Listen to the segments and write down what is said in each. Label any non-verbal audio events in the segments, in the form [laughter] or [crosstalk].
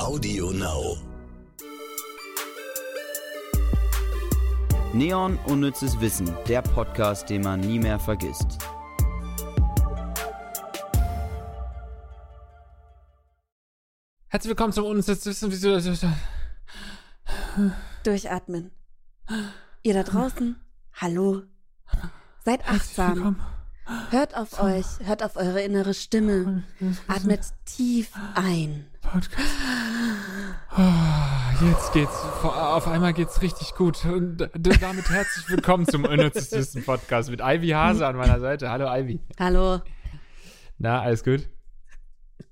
Audio Now. Neon Unnützes Wissen, der Podcast, den man nie mehr vergisst. Herzlich willkommen zum Unnützes Wissen. Durchatmen. Ihr da draußen, hallo. Seid achtsam. Hört auf euch, hört auf eure innere Stimme. Atmet tief ein. Podcast. Oh, jetzt geht's, auf einmal geht's richtig gut. Und damit herzlich willkommen zum Unnützes Wissen Podcast mit Ivy Hase an meiner Seite. Hallo Ivy. Hallo. Na, alles gut?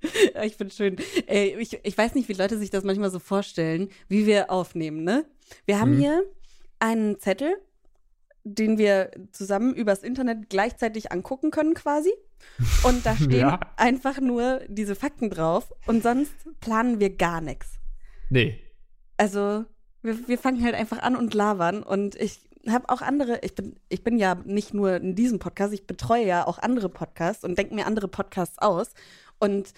[laughs] Ich finde schön. Ey, ich, ich weiß nicht, wie Leute sich das manchmal so vorstellen, wie wir aufnehmen, ne? Wir haben Mhm. hier einen Zettel, den wir zusammen übers Internet gleichzeitig angucken können quasi. Und da [laughs] stehen Ja. einfach nur diese Fakten drauf und sonst planen wir gar nichts. Nee. Also wir, wir fangen halt einfach an und labern und ich habe auch andere, ich bin, ich bin ja nicht nur in diesem Podcast, ich betreue ja auch andere Podcasts und denke mir andere Podcasts aus und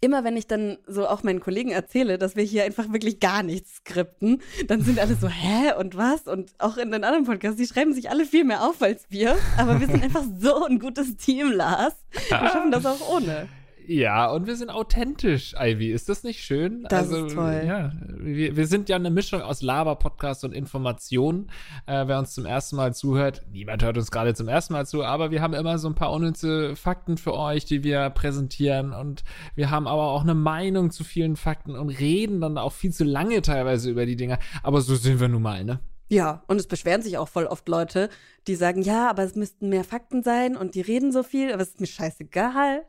immer wenn ich dann so auch meinen Kollegen erzähle, dass wir hier einfach wirklich gar nichts skripten, dann sind alle so, hä, und was? Und auch in den anderen Podcasts, die schreiben sich alle viel mehr auf als wir, aber wir sind [laughs] einfach so ein gutes Team, Lars. Wir schaffen das auch ohne. Ja, und wir sind authentisch, Ivy. Ist das nicht schön? Das ist toll. Ja, wir, wir sind ja eine Mischung aus Laber-Podcast und Information. Äh, wer uns zum ersten Mal zuhört, niemand hört uns gerade zum ersten Mal zu, aber wir haben immer so ein paar unnütze Fakten für euch, die wir präsentieren. Und wir haben aber auch eine Meinung zu vielen Fakten und reden dann auch viel zu lange teilweise über die Dinger. Aber so sind wir nun mal, ne? Ja, und es beschweren sich auch voll oft Leute, die sagen, ja, aber es müssten mehr Fakten sein und die reden so viel, aber es ist mir scheißegal.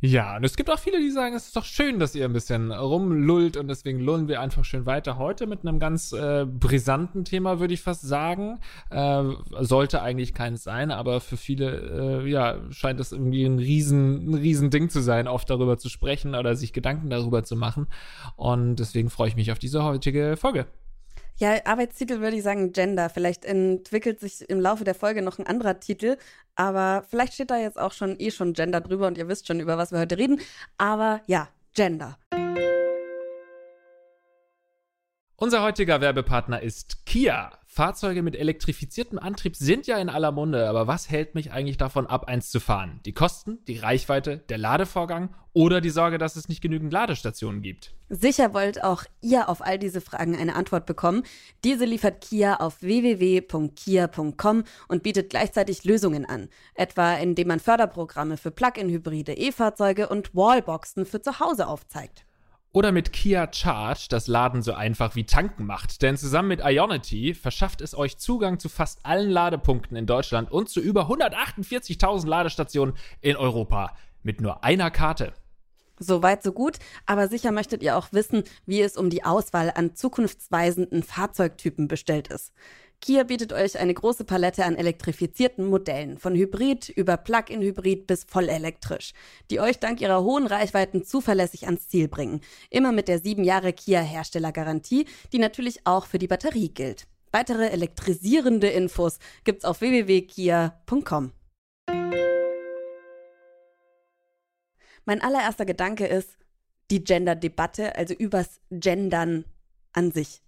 Ja, und es gibt auch viele, die sagen, es ist doch schön, dass ihr ein bisschen rumlullt und deswegen lullen wir einfach schön weiter. Heute mit einem ganz äh, brisanten Thema, würde ich fast sagen. Äh, sollte eigentlich keins sein, aber für viele, äh, ja, scheint es irgendwie ein riesen, ein riesen Ding zu sein, oft darüber zu sprechen oder sich Gedanken darüber zu machen. Und deswegen freue ich mich auf diese heutige Folge. Ja, Arbeitstitel würde ich sagen Gender. Vielleicht entwickelt sich im Laufe der Folge noch ein anderer Titel, aber vielleicht steht da jetzt auch schon eh schon Gender drüber und ihr wisst schon, über was wir heute reden. Aber ja, Gender. Unser heutiger Werbepartner ist Kia. Fahrzeuge mit elektrifiziertem Antrieb sind ja in aller Munde, aber was hält mich eigentlich davon ab, eins zu fahren? Die Kosten, die Reichweite, der Ladevorgang oder die Sorge, dass es nicht genügend Ladestationen gibt? Sicher wollt auch ihr auf all diese Fragen eine Antwort bekommen. Diese liefert Kia auf www.kia.com und bietet gleichzeitig Lösungen an. Etwa indem man Förderprogramme für Plug-in-Hybride E-Fahrzeuge und Wallboxen für zu Hause aufzeigt. Oder mit Kia Charge das Laden so einfach wie tanken macht. Denn zusammen mit Ionity verschafft es euch Zugang zu fast allen Ladepunkten in Deutschland und zu über 148.000 Ladestationen in Europa. Mit nur einer Karte. So weit, so gut. Aber sicher möchtet ihr auch wissen, wie es um die Auswahl an zukunftsweisenden Fahrzeugtypen bestellt ist. Kia bietet euch eine große Palette an elektrifizierten Modellen, von Hybrid über Plug-in-Hybrid bis vollelektrisch, die euch dank ihrer hohen Reichweiten zuverlässig ans Ziel bringen. Immer mit der 7 Jahre Kia Herstellergarantie, die natürlich auch für die Batterie gilt. Weitere elektrisierende Infos gibt's auf www.kia.com. Mein allererster Gedanke ist die Gender-Debatte, also übers Gendern an sich.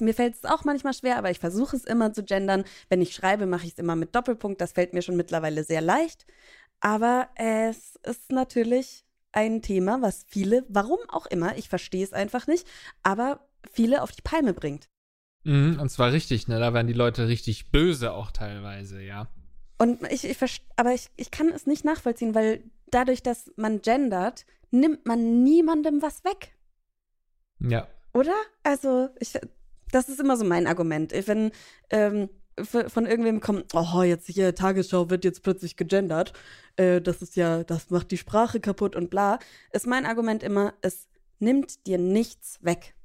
Mir fällt es auch manchmal schwer, aber ich versuche es immer zu gendern. Wenn ich schreibe, mache ich es immer mit Doppelpunkt. Das fällt mir schon mittlerweile sehr leicht. Aber es ist natürlich ein Thema, was viele, warum auch immer, ich verstehe es einfach nicht, aber viele auf die Palme bringt. Mhm, und zwar richtig, ne? Da werden die Leute richtig böse auch teilweise, ja. Und ich, ich aber ich, ich kann es nicht nachvollziehen, weil dadurch, dass man gendert, nimmt man niemandem was weg. Ja. Oder? Also, ich, das ist immer so mein Argument. Wenn ähm, von irgendwem kommt, oh, jetzt hier, Tagesschau wird jetzt plötzlich gegendert, äh, das ist ja, das macht die Sprache kaputt und bla, ist mein Argument immer, es nimmt dir nichts weg.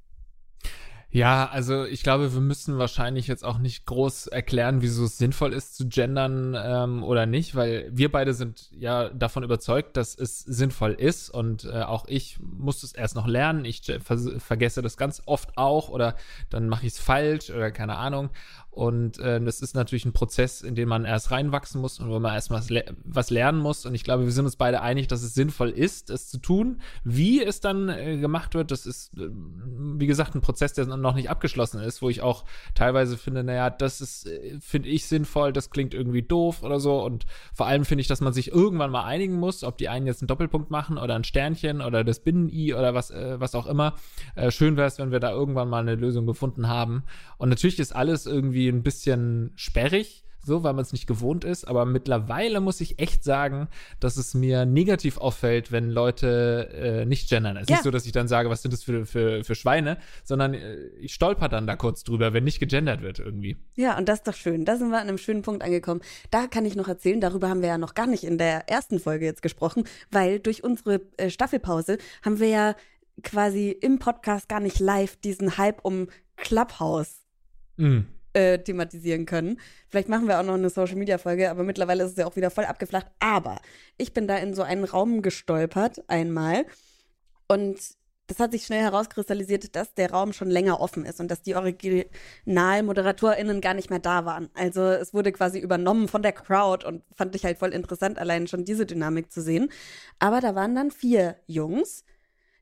Ja, also ich glaube, wir müssen wahrscheinlich jetzt auch nicht groß erklären, wieso es sinnvoll ist zu gendern ähm, oder nicht, weil wir beide sind ja davon überzeugt, dass es sinnvoll ist und äh, auch ich muss es erst noch lernen. Ich ver vergesse das ganz oft auch oder dann mache ich es falsch oder keine Ahnung. Und äh, das ist natürlich ein Prozess, in den man erst reinwachsen muss und wo man erst was, le was lernen muss. Und ich glaube, wir sind uns beide einig, dass es sinnvoll ist, es zu tun. Wie es dann äh, gemacht wird, das ist, äh, wie gesagt, ein Prozess, der noch nicht abgeschlossen ist, wo ich auch teilweise finde, naja, das ist, äh, finde ich sinnvoll, das klingt irgendwie doof oder so. Und vor allem finde ich, dass man sich irgendwann mal einigen muss, ob die einen jetzt einen Doppelpunkt machen oder ein Sternchen oder das Binnen-I oder was, äh, was auch immer. Äh, schön wäre es, wenn wir da irgendwann mal eine Lösung gefunden haben. Und natürlich ist alles irgendwie ein bisschen sperrig so, weil man es nicht gewohnt ist. Aber mittlerweile muss ich echt sagen, dass es mir negativ auffällt, wenn Leute äh, nicht gendern. Es ist Ja. nicht so, dass ich dann sage, was sind das für, für, für Schweine, sondern äh, ich stolper dann da kurz drüber, wenn nicht gegendert wird irgendwie. Ja, und das ist doch schön. Da sind wir an einem schönen Punkt angekommen. Da kann ich noch erzählen, darüber haben wir ja noch gar nicht in der ersten Folge jetzt gesprochen, weil durch unsere äh, Staffelpause haben wir ja quasi im Podcast gar nicht live diesen Hype um Clubhouse Mm. Äh, thematisieren können. Vielleicht machen wir auch noch eine Social Media Folge, aber mittlerweile ist es ja auch wieder voll abgeflacht. Aber ich bin da in so einen Raum gestolpert einmal und das hat sich schnell herauskristallisiert, dass der Raum schon länger offen ist und dass die OriginalmoderatorInnen gar nicht mehr da waren. Also es wurde quasi übernommen von der Crowd und fand ich halt voll interessant, allein schon diese Dynamik zu sehen. Aber da waren dann vier Jungs,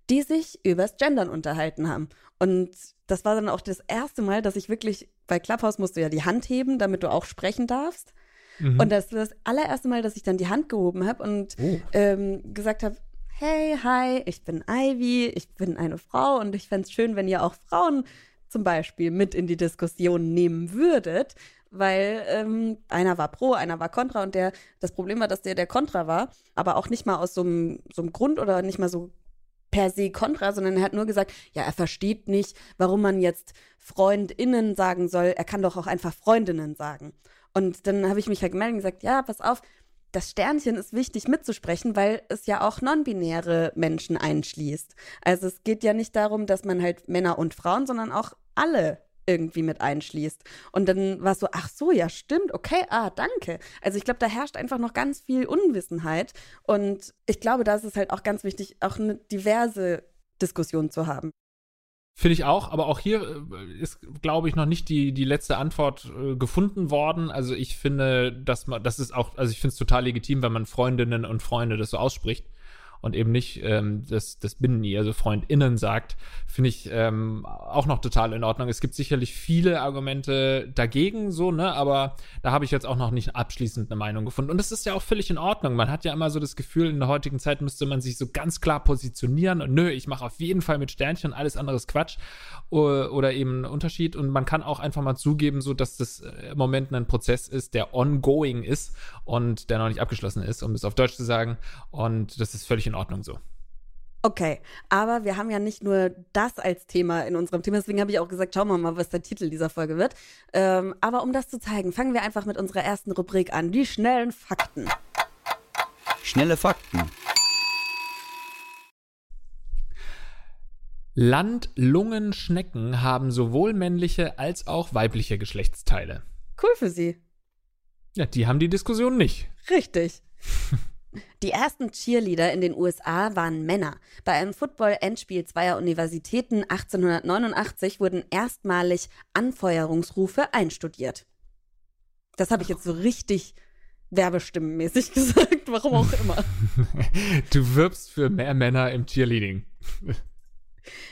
die sich übers Gendern unterhalten haben. Und das war dann auch das erste Mal, dass ich wirklich, bei Clubhouse musst du ja die Hand heben, damit du auch sprechen darfst. Mhm. Und das war das allererste Mal, dass ich dann die Hand gehoben habe und Oh. ähm, gesagt habe, hey, hi, ich bin Ivy, ich bin eine Frau und ich fände es schön, wenn ihr auch Frauen zum Beispiel mit in die Diskussion nehmen würdet, weil ähm, einer war pro, einer war kontra und der, das Problem war, dass der der kontra war, aber auch nicht mal aus so einem Grund oder nicht mal so per se kontra, sondern er hat nur gesagt, ja, er versteht nicht, warum man jetzt FreundInnen sagen soll, er kann doch auch einfach Freundinnen sagen. Und dann habe ich mich halt gemeldet und gesagt, ja, pass auf, das Sternchen ist wichtig mitzusprechen, weil es ja auch non-binäre Menschen einschließt. Also es geht ja nicht darum, dass man halt Männer und Frauen, sondern auch alle irgendwie mit einschließt. Und dann war es so, ach so, ja, stimmt, okay, ah, danke. Also ich glaube, da herrscht einfach noch ganz viel Unwissenheit. Und ich glaube, da ist es halt auch ganz wichtig, auch eine diverse Diskussion zu haben. Finde ich auch, aber auch hier äh, ist, glaube ich, noch nicht die, die letzte Antwort äh, gefunden worden. Also ich finde, dass man, das ist auch, also ich finde es total legitim, wenn man Freundinnen und Freunde das so ausspricht und eben nicht ähm, das, das Binnen-I, also FreundInnen sagt, finde ich ähm, auch noch total in Ordnung. Es gibt sicherlich viele Argumente dagegen, so, ne, aber da habe ich jetzt auch noch nicht abschließend eine Meinung gefunden. Und das ist ja auch völlig in Ordnung. Man hat ja immer so das Gefühl, in der heutigen Zeit müsste man sich so ganz klar positionieren und nö, ich mache auf jeden Fall mit Sternchen, alles andere ist Quatsch oder, eben ein Unterschied. Und man kann auch einfach mal zugeben, so dass das äh, im Moment ein Prozess ist, der ongoing ist und der noch nicht abgeschlossen ist, um es auf Deutsch zu sagen. Und das ist völlig in Ordnung so. Okay, aber wir haben ja nicht nur das als Thema in unserem Thema, deswegen habe ich auch gesagt, schauen wir mal, was der Titel dieser Folge wird. Ähm, aber um das zu zeigen, fangen wir einfach mit unserer ersten Rubrik an, die schnellen Fakten. Schnelle Fakten. Landlungenschnecken haben sowohl männliche als auch weibliche Geschlechtsteile. Cool für Sie. Ja, die haben die Diskussion nicht. Richtig. [laughs] Die ersten Cheerleader in den USA waren Männer. Bei einem Football-Endspiel zweier Universitäten 1889 wurden erstmalig Anfeuerungsrufe einstudiert. Das habe ich jetzt so richtig werbestimmenmäßig [laughs] gesagt, warum auch immer. Du wirbst für mehr Männer im Cheerleading.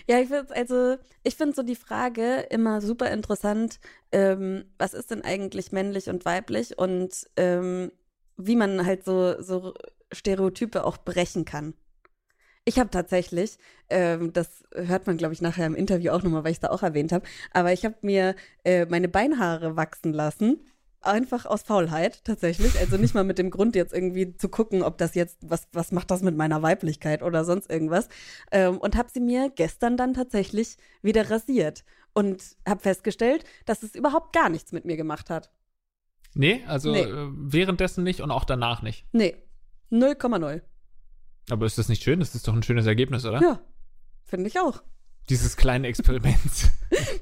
Ja, ich finde also, ich finde so die Frage immer super interessant, ähm, was ist denn eigentlich männlich und weiblich und ähm, wie man halt so, so Stereotype auch brechen kann. Ich habe tatsächlich, ähm, das hört man, glaube ich, nachher im Interview auch nochmal, weil ich es da auch erwähnt habe, aber ich habe mir äh, meine Beinhaare wachsen lassen. Einfach aus Faulheit, tatsächlich. Also nicht mal mit dem Grund, jetzt irgendwie zu gucken, ob das jetzt, was, was macht das mit meiner Weiblichkeit oder sonst irgendwas. Ähm, und habe sie mir gestern dann tatsächlich wieder rasiert. Und habe festgestellt, dass es überhaupt gar nichts mit mir gemacht hat. Nee, also Nee. Äh, währenddessen nicht und auch danach nicht. Nee, 0,0. Aber ist das nicht schön? Das ist doch ein schönes Ergebnis, oder? Ja, finde ich auch. Dieses kleine Experiments. [laughs]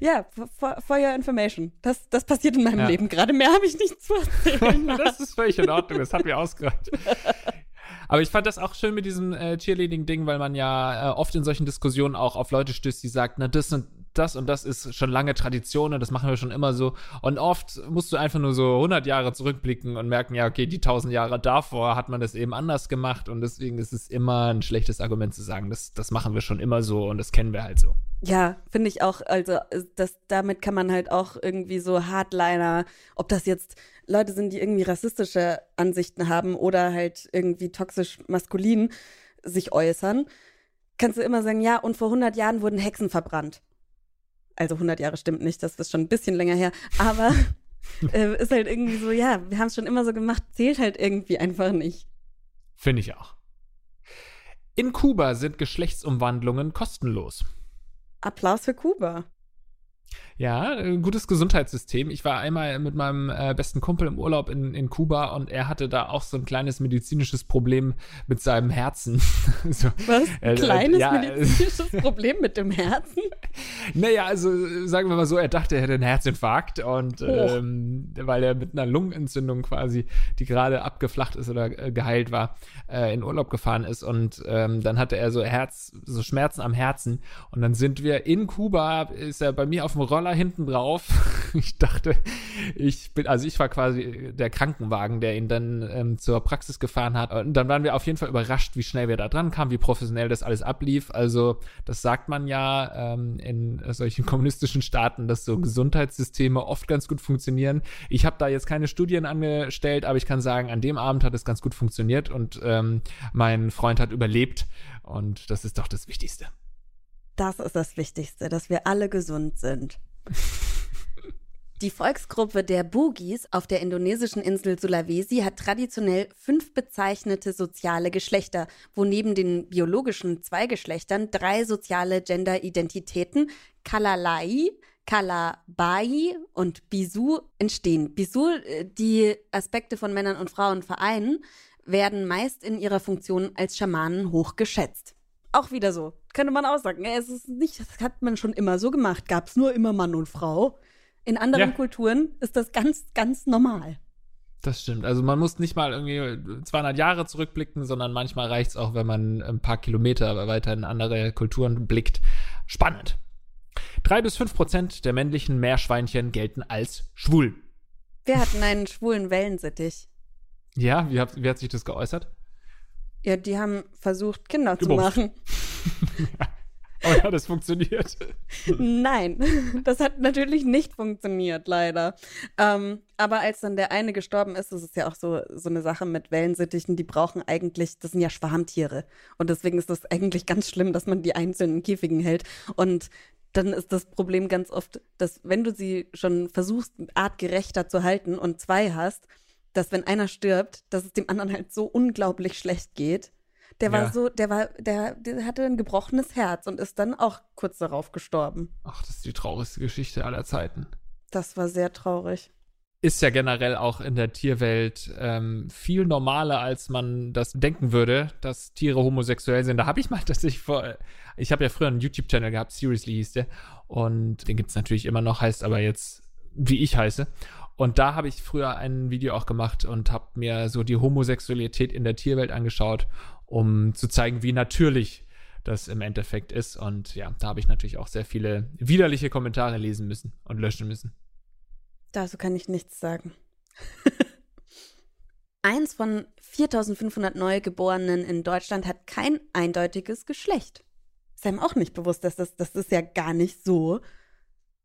Ja, for, for your information. Das, das passiert in meinem Ja. Leben gerade. Mehr habe ich nicht zu erzählen. [laughs] das ist völlig in Ordnung, das hat mir ausgereicht. [laughs] Aber ich fand das auch schön mit diesem äh, Cheerleading-Ding, weil man ja äh, oft in solchen Diskussionen auch auf Leute stößt, die sagen, na, das und das und das ist schon lange Tradition und das machen wir schon immer so. Und oft musst du einfach nur so 100 Jahre zurückblicken und merken, ja, okay, die 1000 Jahre davor hat man das eben anders gemacht und deswegen ist es immer ein schlechtes Argument zu sagen, das, das machen wir schon immer so und das kennen wir halt so. Ja, finde ich auch. Also, das, damit kann man halt auch irgendwie so Hardliner, ob das jetzt Leute sind, die irgendwie rassistische Ansichten haben oder halt irgendwie toxisch maskulin sich äußern, kannst du immer sagen, ja, und vor 100 Jahren wurden Hexen verbrannt. Also 100 Jahre stimmt nicht, das ist schon ein bisschen länger her, aber [laughs] äh, ist halt irgendwie so, ja, wir haben es schon immer so gemacht, zählt halt irgendwie einfach nicht. Finde ich auch. In Kuba sind Geschlechtsumwandlungen kostenlos. Applaus für Kuba. Ja, ein gutes Gesundheitssystem. Ich war einmal mit meinem äh, besten Kumpel im Urlaub in, in Kuba und er hatte da auch so ein kleines medizinisches Problem mit seinem Herzen. [laughs] so, Was? Ein äh, kleines ja, medizinisches [laughs] Problem mit dem Herzen? Naja, also sagen wir mal so, er dachte, er hätte einen Herzinfarkt und ähm, weil er mit einer Lungenentzündung quasi, die gerade abgeflacht ist oder äh, geheilt war, äh, in Urlaub gefahren ist und ähm, dann hatte er so Herz, so Schmerzen am Herzen und dann sind wir in Kuba, ist er bei mir auf dem Roller hinten drauf. [laughs] Ich dachte, ich bin, also ich war quasi der Krankenwagen, der ihn dann ähm, zur Praxis gefahren hat. Und dann waren wir auf jeden Fall überrascht, wie schnell wir da dran kamen, wie professionell das alles ablief. Also das sagt man ja ähm, in solchen kommunistischen Staaten, dass so Gesundheitssysteme oft ganz gut funktionieren. Ich habe da jetzt keine Studien angestellt, aber ich kann sagen, an dem Abend hat es ganz gut funktioniert und ähm, mein Freund hat überlebt. Und das ist doch das Wichtigste. Das ist das Wichtigste, dass wir alle gesund sind. [laughs] Die Volksgruppe der Bugis auf der indonesischen Insel Sulawesi hat traditionell fünf bezeichnete soziale Geschlechter, wo neben den biologischen zwei Geschlechtern drei soziale Gender-Identitäten Kalalai, Kalabai und Bisu entstehen. Bisu, äh, die Aspekte von Männern und Frauen vereinen, werden meist in ihrer Funktion als Schamanen hoch geschätzt. Auch wieder so. Könnte man auch sagen. Es ist nicht, das hat man schon immer so gemacht. Gab es nur immer Mann und Frau. In anderen ja. Kulturen ist das ganz, ganz normal. Das stimmt. Also man muss nicht mal irgendwie 200 Jahre zurückblicken, sondern manchmal reicht es auch, wenn man ein paar Kilometer weiter in andere Kulturen blickt. Spannend. Drei bis fünf Prozent der männlichen Meerschweinchen gelten als schwul. Wir hatten einen schwulen Wellensittich. Ja, wie hat, wie hat sich das geäußert? Ja, die haben versucht, Kinder Gebumst. zu machen. Aber hat es funktioniert? Nein, das hat natürlich nicht funktioniert, leider. Ähm, aber als dann der eine gestorben ist, das ist ja auch so, so eine Sache mit Wellensittichen, die brauchen eigentlich, das sind ja Schwarmtiere. Und deswegen ist das eigentlich ganz schlimm, dass man die einzeln in Käfigen hält. Und dann ist das Problem ganz oft, dass wenn du sie schon versuchst, artgerechter zu halten und zwei hast, dass wenn einer stirbt, dass es dem anderen halt so unglaublich schlecht geht. Der war ja. so, der war, der, der hatte ein gebrochenes Herz und ist dann auch kurz darauf gestorben. Ach, das ist die traurigste Geschichte aller Zeiten. Das war sehr traurig. Ist ja generell auch in der Tierwelt ähm, viel normaler, als man das denken würde, dass Tiere homosexuell sind. Da habe ich mal [laughs] tatsächlich vor, ich habe ja früher einen YouTube-Channel gehabt, Seriously hieß der. Und den gibt es natürlich immer noch, heißt aber jetzt, wie ich heiße. Und da habe ich früher ein Video auch gemacht und habe mir so die Homosexualität in der Tierwelt angeschaut, um zu zeigen, wie natürlich das im Endeffekt ist. Und ja, da habe ich natürlich auch sehr viele widerliche Kommentare lesen müssen und löschen müssen. Dazu kann ich nichts sagen. [laughs] Eins von 4500 Neugeborenen in Deutschland hat kein eindeutiges Geschlecht. Ist einem auch nicht bewusst, dass das, das ist ja gar nicht so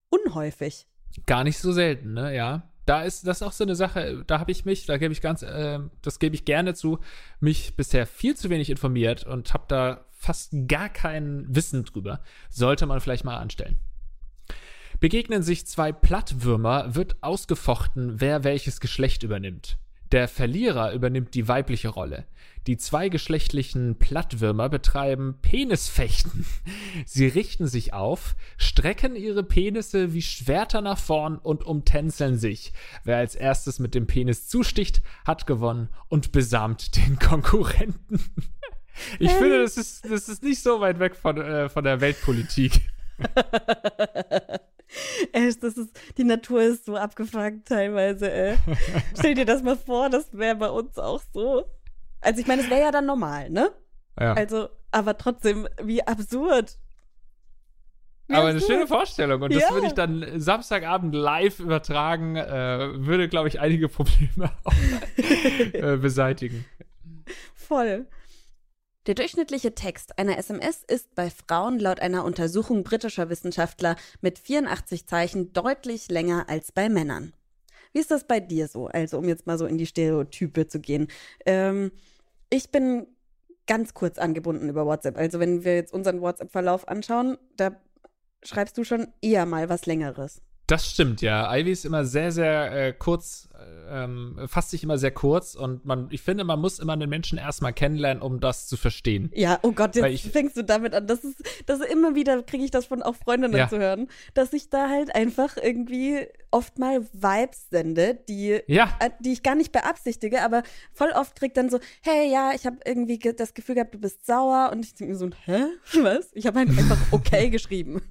unhäufig. Gar nicht so selten, ne? Ja da ist das ist auch so eine Sache, da habe ich mich, da gebe ich ganz, äh, das gebe ich gerne zu, mich bisher viel zu wenig informiert und habe da fast gar kein Wissen drüber. Sollte man vielleicht mal anstellen. Begegnen sich zwei Plattwürmer, wird ausgefochten, wer welches Geschlecht übernimmt. Der Verlierer übernimmt die weibliche Rolle. Die zweigeschlechtlichen Plattwürmer betreiben Penisfechten. [laughs] Sie richten sich auf, strecken ihre Penisse wie Schwerter nach vorn und umtänzeln sich. Wer als erstes mit dem Penis zusticht, hat gewonnen und besamt den [laughs] Konkurrenten. Ich ähm. finde, das ist, das ist nicht so weit weg von, äh, von der Weltpolitik. [laughs] [laughs] Ey, das ist, die Natur ist so abgefuckt teilweise, ey. [laughs] Stell dir das mal vor, das wäre bei uns auch so. Also ich meine, es wäre ja dann normal, ne? Ja. Also, aber trotzdem, wie absurd. Aber eine schöne Vorstellung. Und das würde ich dann Samstagabend live übertragen, äh, würde, glaube ich, einige Probleme [laughs] auch, äh, beseitigen. Voll. Der durchschnittliche Text einer SMS ist bei Frauen laut einer Untersuchung britischer Wissenschaftler mit 84 Zeichen deutlich länger als bei Männern. Wie ist das bei dir so? Also, um jetzt mal so in die Stereotype zu gehen. Ähm, ich bin ganz kurz angebunden über WhatsApp. Also, wenn wir jetzt unseren WhatsApp-Verlauf anschauen, da schreibst du schon eher mal was Längeres. Das stimmt, ja. Ivy ist immer sehr, sehr äh, kurz, ähm, fasst sich immer sehr kurz und man, ich finde, man muss immer den Menschen erstmal kennenlernen, um das zu verstehen. Ja, oh Gott, jetzt ich, fängst du damit an. Das ist, das ist immer wieder, kriege ich das von auch Freundinnen ja. zu hören, dass ich da halt einfach irgendwie oft mal Vibes sende, die, ja. äh, die ich gar nicht beabsichtige, aber voll oft kriegt dann so, hey, ja, ich habe irgendwie das Gefühl gehabt, du bist sauer und ich denke mir so, hä? [laughs] Was? Ich habe halt einfach okay [laughs] geschrieben.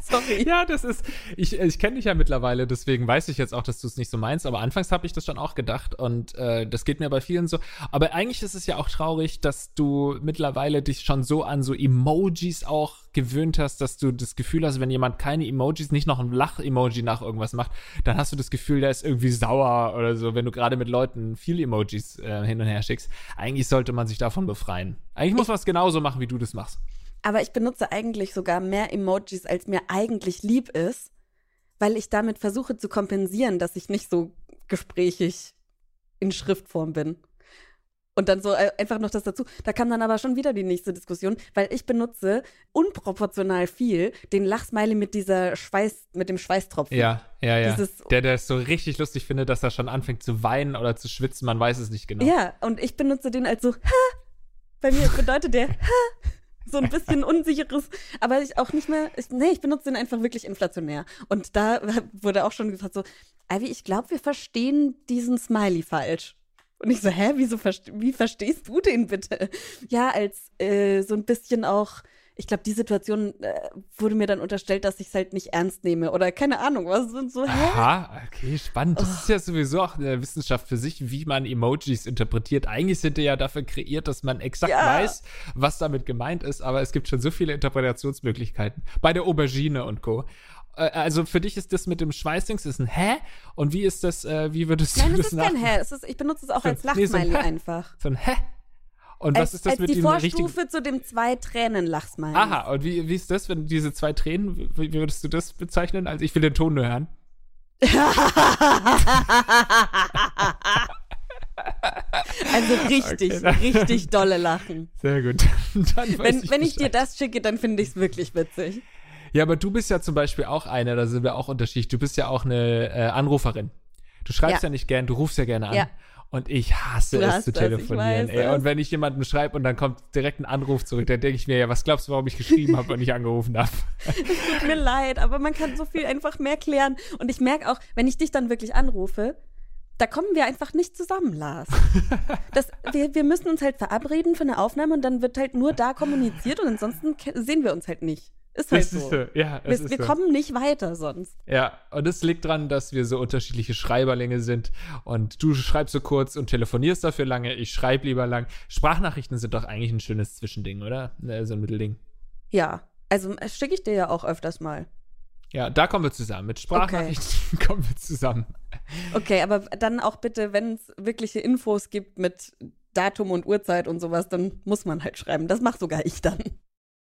[laughs] Sorry. Ja, das ist, ich, ich kenne dich ja mittlerweile, deswegen weiß ich jetzt auch, dass du es nicht so meinst, aber anfangs habe ich das schon auch gedacht und äh, das geht mir bei vielen so. Aber eigentlich ist es ja auch traurig, dass du mittlerweile dich schon so an so Emojis auch gewöhnt hast, dass du das Gefühl hast, wenn jemand keine Emojis, nicht noch ein Lach-Emoji nach irgendwas macht, dann hast du das Gefühl, der ist irgendwie sauer oder so, wenn du gerade mit Leuten viel Emojis äh, hin und her schickst. Eigentlich sollte man sich davon befreien. Eigentlich muss man es genauso machen, wie du das machst. Aber ich benutze eigentlich sogar mehr Emojis, als mir eigentlich lieb ist, weil ich damit versuche zu kompensieren, dass ich nicht so gesprächig in Schriftform bin. Und dann so äh, einfach noch das dazu. Da kam dann aber schon wieder die nächste Diskussion, weil ich benutze unproportional viel den Lachsmiley mit dieser Schweiß, mit dem Schweißtropfen. Ja, ja, ja. Dieses, der, der es so richtig lustig findet, dass er schon anfängt zu weinen oder zu schwitzen, man weiß es nicht genau. Ja, und ich benutze den als so, ha! Bei mir bedeutet der, ha! So ein bisschen unsicheres, aber ich auch nicht mehr, ich, nee, ich benutze den einfach wirklich inflationär. Und da wurde auch schon gesagt so, Ivy, ich glaube, wir verstehen diesen Smiley falsch. Und ich so, hä, wieso, wie verstehst du den bitte? Ja, als äh, so ein bisschen auch ich glaube, die Situation äh, wurde mir dann unterstellt, dass ich es halt nicht ernst nehme oder keine Ahnung, was sind so, hä? Aha, okay, spannend. Das oh. ist ja sowieso auch eine Wissenschaft für sich, wie man Emojis interpretiert. Eigentlich sind die ja dafür kreiert, dass man exakt ja. weiß, was damit gemeint ist, aber es gibt schon so viele Interpretationsmöglichkeiten. Bei der Aubergine und Co. Äh, also für dich ist das mit dem Schweißdings ist ein Hä? Und wie ist das, äh, wie würdest du Nein, das Nein, das ist kein Hä. Ist, ich benutze es auch als Lachsmiley nee, so einfach. So ein Hä? Und als, was ist das als mit die Vorstufe richtigen... zu dem zwei Tränen Lachsmiley. Aha, und wie, wie ist das, wenn diese zwei Tränen, wie würdest du das bezeichnen? Also ich will den Ton nur hören. [laughs] also richtig, okay, richtig dolle Lachen. Sehr gut. [laughs] wenn ich, wenn ich dir das schicke, dann finde ich es wirklich witzig. Ja, aber du bist ja zum Beispiel auch eine, da sind wir auch unterschiedlich. Du bist ja auch eine äh, Anruferin. Du schreibst ja. ja. nicht gern, du rufst ja gerne an. Ja. Und ich hasse du es zu telefonieren. Das, ey. Und wenn ich jemandem schreibe und dann kommt direkt ein Anruf zurück, dann denke ich mir, ja, was glaubst du, warum ich geschrieben habe und nicht angerufen habe? [laughs] Tut mir leid, aber man kann so viel einfach mehr klären. Und ich merke auch, wenn ich dich dann wirklich anrufe, da kommen wir einfach nicht zusammen, Lars. [laughs] Das, wir, wir müssen uns halt verabreden für eine Aufnahme und dann wird halt nur da kommuniziert und ansonsten sehen wir uns halt nicht. Ist halt so. Ist, ja, wir, wir so. kommen nicht weiter sonst. Ja, und es liegt daran, dass wir so unterschiedliche Schreiberlänge sind. Und du schreibst so kurz und telefonierst dafür lange, ich schreibe lieber lang. Sprachnachrichten sind doch eigentlich ein schönes Zwischending, oder? Äh, so ein Mittelding. Ja, also äh, schicke ich dir ja auch öfters mal. Ja, da kommen wir zusammen. Mit Sprachnachrichten okay. [laughs] kommen wir zusammen. Okay, aber dann auch bitte, wenn es wirkliche Infos gibt mit Datum und Uhrzeit und sowas, dann muss man halt schreiben. Das mache sogar ich dann.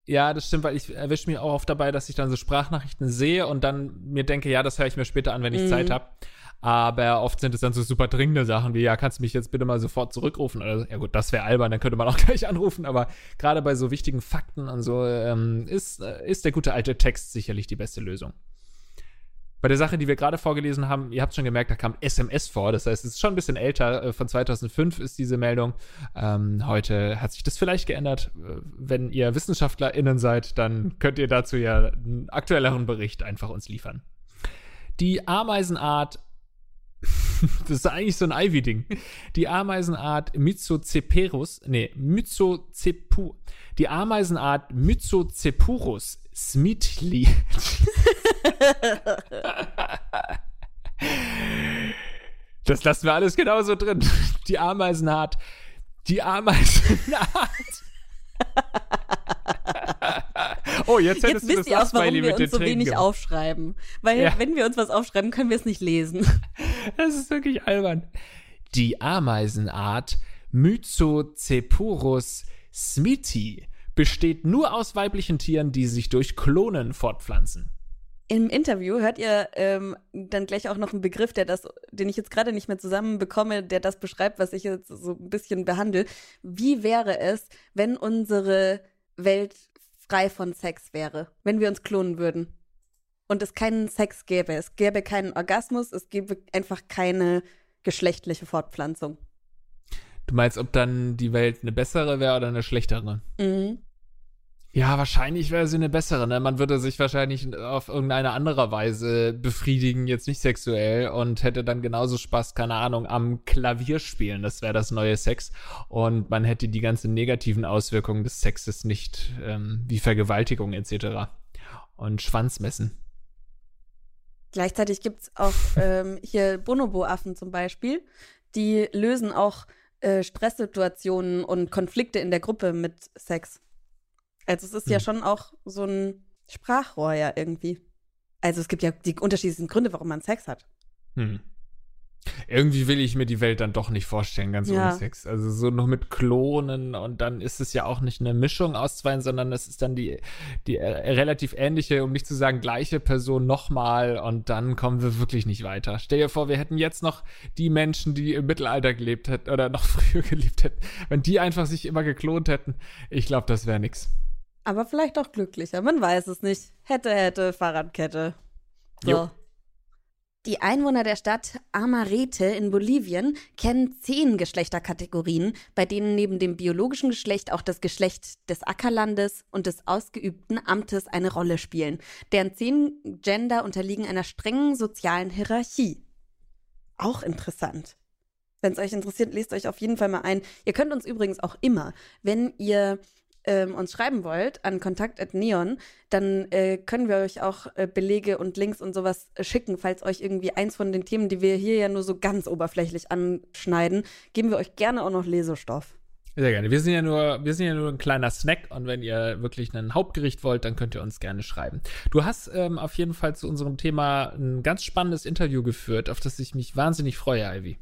Ja, das stimmt, weil ich erwische mich auch oft dabei, dass ich dann so Sprachnachrichten sehe und dann mir denke, ja, das höre ich mir später an, wenn ich mhm. Zeit habe. Aber oft sind es dann so super dringende Sachen wie, ja, kannst du mich jetzt bitte mal sofort zurückrufen? Oder, ja gut, das wäre albern, dann könnte man auch [laughs] gleich anrufen. Aber gerade bei so wichtigen Fakten und so ähm, ist, äh, ist der gute alte Text sicherlich die beste Lösung. Bei der Sache, die wir gerade vorgelesen haben, ihr habt schon gemerkt, da kam SMS vor. Das heißt, es ist schon ein bisschen älter. Äh, von 2005 ist diese Meldung. Ähm, heute hat sich das vielleicht geändert. Äh, wenn ihr WissenschaftlerInnen seid, dann könnt ihr dazu ja einen aktuelleren Bericht einfach uns liefern. Die Ameisenart [laughs] das ist eigentlich so ein Ivy-Ding. Die Ameisenart Myzoceperus, nee, Myzocepu, die Ameisenart Myzocepurus Smitli. das lassen wir alles genauso drin. Die Oh, jetzt hättest Jetzt du wisst das ihr auch, warum wir uns so Tränen wenig gemacht. aufschreiben. Weil Ja. wenn wir uns was aufschreiben, können wir es nicht lesen. Das ist wirklich albern. Die Ameisenart Myzocepurus smithii besteht nur aus weiblichen Tieren, die sich durch Klonen fortpflanzen. Im Interview hört ihr ähm, dann gleich auch noch einen Begriff, der das, den ich jetzt gerade nicht mehr zusammenbekomme, der das beschreibt, was ich jetzt so ein bisschen behandle. Wie wäre es, wenn unsere Welt frei von Sex wäre, wenn wir uns klonen würden und es keinen Sex gäbe, es gäbe keinen Orgasmus, es gäbe einfach keine geschlechtliche Fortpflanzung. Du meinst, ob dann die Welt eine bessere wäre oder eine schlechtere? Mhm. Ja, wahrscheinlich wäre sie eine bessere. Ne? Man würde sich wahrscheinlich auf irgendeine andere Weise befriedigen, jetzt nicht sexuell, und hätte dann genauso Spaß, keine Ahnung, am Klavier spielen. Das wäre das neue Sex. Und man hätte die ganzen negativen Auswirkungen des Sexes nicht, ähm, wie Vergewaltigung etc. Und Schwanzmessen. Gleichzeitig gibt es auch [laughs] ähm, hier Bonobo-Affen zum Beispiel, die lösen auch äh, Stresssituationen und Konflikte in der Gruppe mit Sex. Also es ist ja Hm. schon auch so ein Sprachrohr ja irgendwie. Also es gibt ja die unterschiedlichsten Gründe, warum man Sex hat. Hm. Irgendwie will ich mir die Welt dann doch nicht vorstellen, ganz Ja. ohne Sex. Also so noch mit Klonen und dann ist es ja auch nicht eine Mischung aus zwei, sondern es ist dann die, die äh, relativ ähnliche, um nicht zu sagen gleiche Person nochmal und dann kommen wir wirklich nicht weiter. Stell dir vor, wir hätten jetzt noch die Menschen, die im Mittelalter gelebt hätten oder noch [laughs] früher gelebt hätten, wenn die einfach sich immer geklont hätten. Ich glaube, das wäre nix. Aber vielleicht auch glücklicher, man weiß es nicht. Hätte, hätte, Fahrradkette. So. Jo. Die Einwohner der Stadt Amarete in Bolivien kennen zehn Geschlechterkategorien, bei denen neben dem biologischen Geschlecht auch das Geschlecht des Ackerlandes und des ausgeübten Amtes eine Rolle spielen. Deren zehn Gender unterliegen einer strengen sozialen Hierarchie. Auch interessant. Wenn es euch interessiert, lest euch auf jeden Fall mal ein. Ihr könnt uns übrigens auch immer, wenn ihr ähm, uns schreiben wollt an kontakt.neon, dann äh, können wir euch auch äh, Belege und Links und sowas äh, schicken, falls euch irgendwie eins von den Themen, die wir hier ja nur so ganz oberflächlich anschneiden, geben wir euch gerne auch noch Lesestoff. Sehr gerne. Wir sind ja nur, wir sind ja nur ein kleiner Snack und wenn ihr wirklich ein Hauptgericht wollt, dann könnt ihr uns gerne schreiben. Du hast ähm, auf jeden Fall zu unserem Thema ein ganz spannendes Interview geführt, auf das ich mich wahnsinnig freue, Ivy.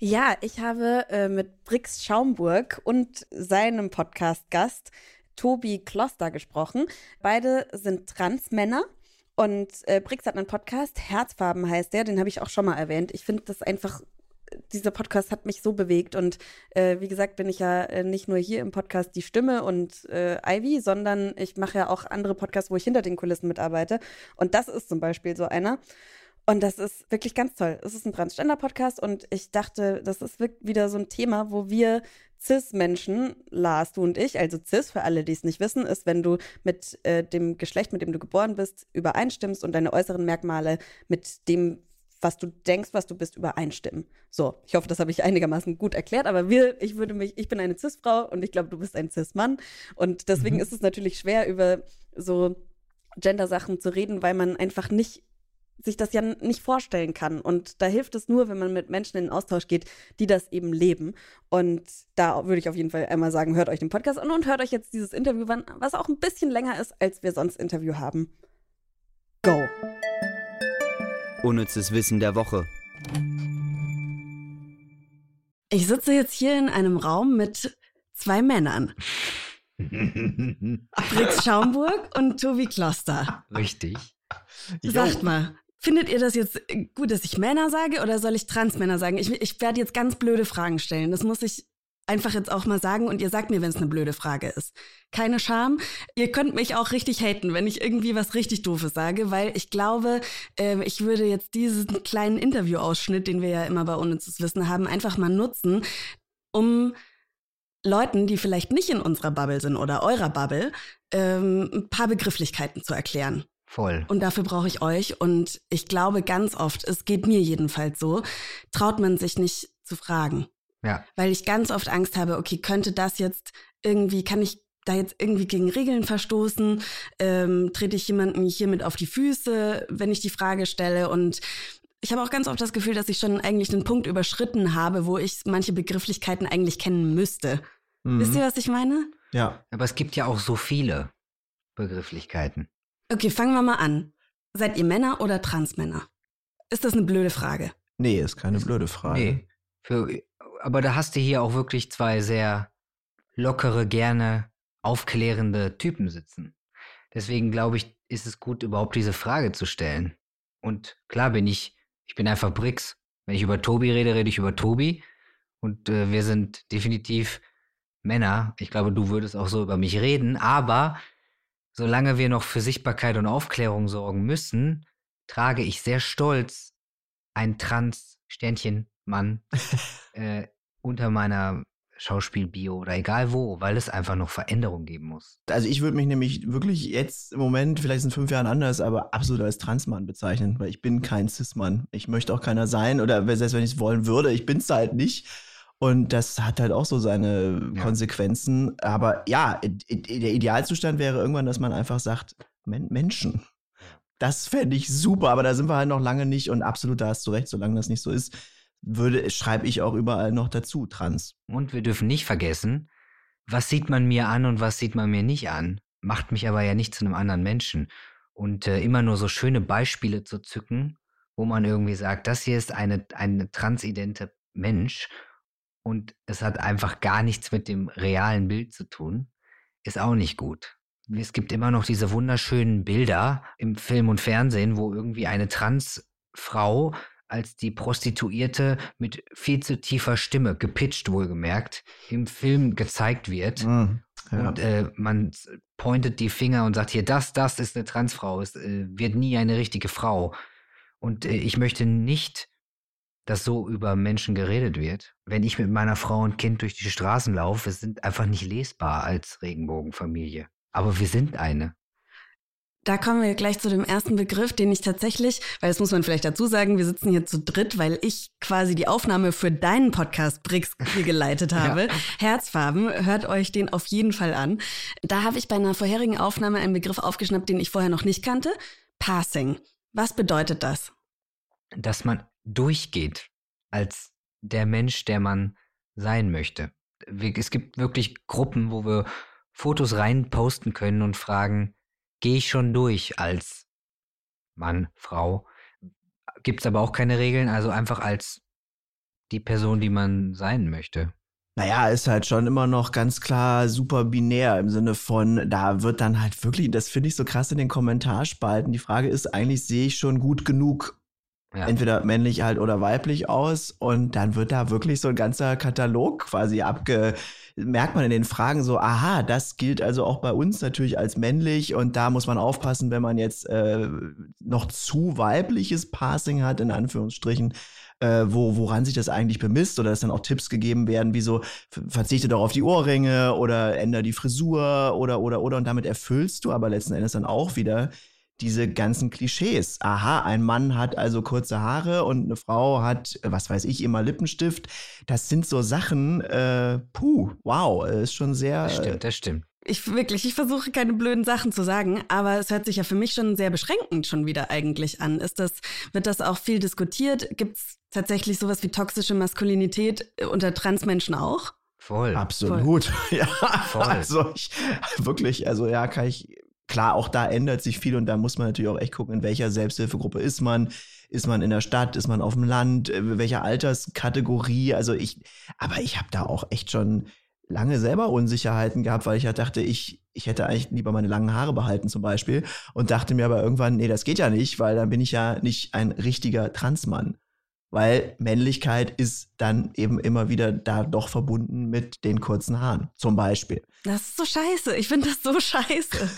Ja, ich habe äh, mit Brix Schaumburg und seinem Podcast-Gast Tobi Kloster gesprochen. Beide sind Transmänner. Und äh, Brix hat einen Podcast, Herzfarben heißt der, den habe ich auch schon mal erwähnt. Ich finde das einfach, dieser Podcast hat mich so bewegt. Und äh, wie gesagt, bin ich ja äh, nicht nur hier im Podcast die Stimme und äh, Ivy, sondern ich mache ja auch andere Podcasts, wo ich hinter den Kulissen mitarbeite. Und das ist zum Beispiel so einer. Und das ist wirklich ganz toll. Es ist ein Transgender-Podcast und ich dachte, das ist wirklich wieder so ein Thema, wo wir Cis-Menschen, Lars, du und ich, also Cis, für alle, die es nicht wissen, ist, wenn du mit äh, dem Geschlecht, mit dem du geboren bist, übereinstimmst und deine äußeren Merkmale mit dem, was du denkst, was du bist, übereinstimmen. So, ich hoffe, das habe ich einigermaßen gut erklärt, aber wir, ich würde mich, ich bin eine Cis-Frau und ich glaube, du bist ein Cis-Mann. Und deswegen Mhm. ist es natürlich schwer, über so Gender-Sachen zu reden, weil man einfach nicht sich das ja nicht vorstellen kann. Und da hilft es nur, wenn man mit Menschen in den Austausch geht, die das eben leben. Und da würde ich auf jeden Fall einmal sagen, hört euch den Podcast an und hört euch jetzt dieses Interview an, was auch ein bisschen länger ist, als wir sonst Interview haben. Go. Unnützes Wissen der Woche. Ich sitze jetzt hier in einem Raum mit zwei Männern. [laughs] Fritz Schaumburg und Tobi Kloster. Richtig. Sagt mal, findet ihr das jetzt gut, dass ich Männer sage oder soll ich Transmänner sagen? Ich, ich werde jetzt ganz blöde Fragen stellen. Das muss ich einfach jetzt auch mal sagen und ihr sagt mir, wenn es eine blöde Frage ist. Keine Scham. Ihr könnt mich auch richtig haten, wenn ich irgendwie was richtig Doofes sage, weil ich glaube, äh, ich würde jetzt diesen kleinen Interviewausschnitt, den wir ja immer bei Unnützes Wissen haben, einfach mal nutzen, um Leuten, die vielleicht nicht in unserer Bubble sind oder eurer Bubble, ähm, ein paar Begrifflichkeiten zu erklären. Voll. Und dafür brauche ich euch. Und ich glaube ganz oft, es geht mir jedenfalls so, traut man sich nicht zu fragen. Ja. Weil ich ganz oft Angst habe, okay, könnte das jetzt irgendwie, kann ich da jetzt irgendwie gegen Regeln verstoßen? Ähm, trete ich jemanden hiermit auf die Füße, wenn ich die Frage stelle? Und ich habe auch ganz oft das Gefühl, dass ich schon eigentlich den Punkt überschritten habe, wo ich manche Begrifflichkeiten eigentlich kennen müsste. Mhm. Wisst ihr, was ich meine? Ja. Aber es gibt ja auch so viele. Begrifflichkeiten. Okay, fangen wir mal an. Seid ihr Männer oder Transmänner? Ist das eine blöde Frage? Nee, ist keine blöde Frage. Nee. Für, aber da hast du hier auch wirklich zwei sehr lockere, gerne aufklärende Typen sitzen. Deswegen glaube ich, ist es gut, überhaupt diese Frage zu stellen. Und klar bin ich, ich bin einfach Brix. Wenn ich über Tobi rede, rede ich über Tobi. Und äh, wir sind definitiv Männer. Ich glaube, du würdest auch so über mich reden. Aber solange wir noch für Sichtbarkeit und Aufklärung sorgen müssen, trage ich sehr stolz ein Trans-Sternchen-Mann [laughs] äh, unter meiner Schauspielbio oder egal wo, weil es einfach noch Veränderung geben muss. Also ich würde mich nämlich wirklich jetzt im Moment, vielleicht in fünf Jahren anders, aber absolut als Transmann bezeichnen, weil ich bin kein Cis-Mann. Ich möchte auch keiner sein oder selbst wenn ich es wollen würde, ich bin es halt nicht. Und das hat halt auch so seine Ja. Konsequenzen. Aber ja, der Idealzustand wäre irgendwann, dass man einfach sagt, Men Menschen. Das fände ich super, aber da sind wir halt noch lange nicht und absolut, da hast du recht, solange das nicht so ist, würde, schreibe ich auch überall noch dazu, trans. Und wir dürfen nicht vergessen, was sieht man mir an und was sieht man mir nicht an, macht mich aber ja nicht zu einem anderen Menschen. Und äh, immer nur so schöne Beispiele zu zücken, wo man irgendwie sagt, das hier ist eine, eine transidente Mensch und es hat einfach gar nichts mit dem realen Bild zu tun, ist auch nicht gut. Es gibt immer noch diese wunderschönen Bilder im Film und Fernsehen, wo irgendwie eine Transfrau als die Prostituierte mit viel zu tiefer Stimme, gepitcht wohlgemerkt, im Film gezeigt wird. Mhm. Ja. Und äh, man pointet die Finger und sagt hier, das, das ist eine Transfrau. Es äh, wird nie eine richtige Frau. Und äh, ich möchte nicht, dass so über Menschen geredet wird. Wenn ich mit meiner Frau und Kind durch die Straßen laufe, wir sind einfach nicht lesbar als Regenbogenfamilie. Aber wir sind eine. Da kommen wir gleich zu dem ersten Begriff, den ich tatsächlich, weil das muss man vielleicht dazu sagen, wir sitzen hier zu dritt, weil ich quasi die Aufnahme für deinen Podcast Brix hier geleitet [laughs] habe. Herzfarben, hört euch den auf jeden Fall an. Da habe ich bei einer vorherigen Aufnahme einen Begriff aufgeschnappt, den ich vorher noch nicht kannte. Passing. Was bedeutet das? dass man durchgeht als der Mensch, der man sein möchte. Es gibt wirklich Gruppen, wo wir Fotos rein posten können und fragen, gehe ich schon durch als Mann, Frau? Gibt es aber auch keine Regeln, also einfach als die Person, die man sein möchte. Naja, ist halt schon immer noch ganz klar super binär im Sinne von, da wird dann halt wirklich, das finde ich so krass in den Kommentarspalten. Die Frage ist, eigentlich sehe ich schon gut genug, Ja. entweder männlich halt oder weiblich aus. Und dann wird da wirklich so ein ganzer Katalog quasi abge, merkt man in den Fragen so, aha, das gilt also auch bei uns natürlich als männlich. Und da muss man aufpassen, wenn man jetzt äh, noch zu weibliches Passing hat, in Anführungsstrichen, äh, wo, woran sich das eigentlich bemisst oder dass dann auch Tipps gegeben werden, wie so, verzichte doch auf die Ohrringe oder änder die Frisur oder, oder, oder. Und damit erfüllst du aber letzten Endes dann auch wieder diese ganzen Klischees. Aha, ein Mann hat also kurze Haare und eine Frau hat, was weiß ich, immer Lippenstift. Das sind so Sachen, äh, puh, wow, äh, ist schon sehr. Das stimmt, das stimmt. Ich wirklich, ich versuche keine blöden Sachen zu sagen, aber es hört sich ja für mich schon sehr beschränkend schon wieder eigentlich an. Ist das, wird das auch viel diskutiert? Gibt es tatsächlich sowas wie toxische Maskulinität äh, unter Transmenschen auch? Voll. Absolut. [laughs] Ja, Voll. also ich, wirklich, also ja, kann ich, klar, auch da ändert sich viel und da muss man natürlich auch echt gucken, in welcher Selbsthilfegruppe ist man. Ist man in der Stadt, ist man auf dem Land, äh, welcher Alterskategorie? Also ich, aber ich habe da auch echt schon lange selber Unsicherheiten gehabt, weil ich ja dachte, ich, ich hätte eigentlich lieber meine langen Haare behalten zum Beispiel und dachte mir aber irgendwann, nee, das geht ja nicht, weil dann bin ich ja nicht ein richtiger Transmann. Weil Männlichkeit ist dann eben immer wieder da doch verbunden mit den kurzen Haaren, zum Beispiel. Das ist so scheiße. Ich finde das so scheiße.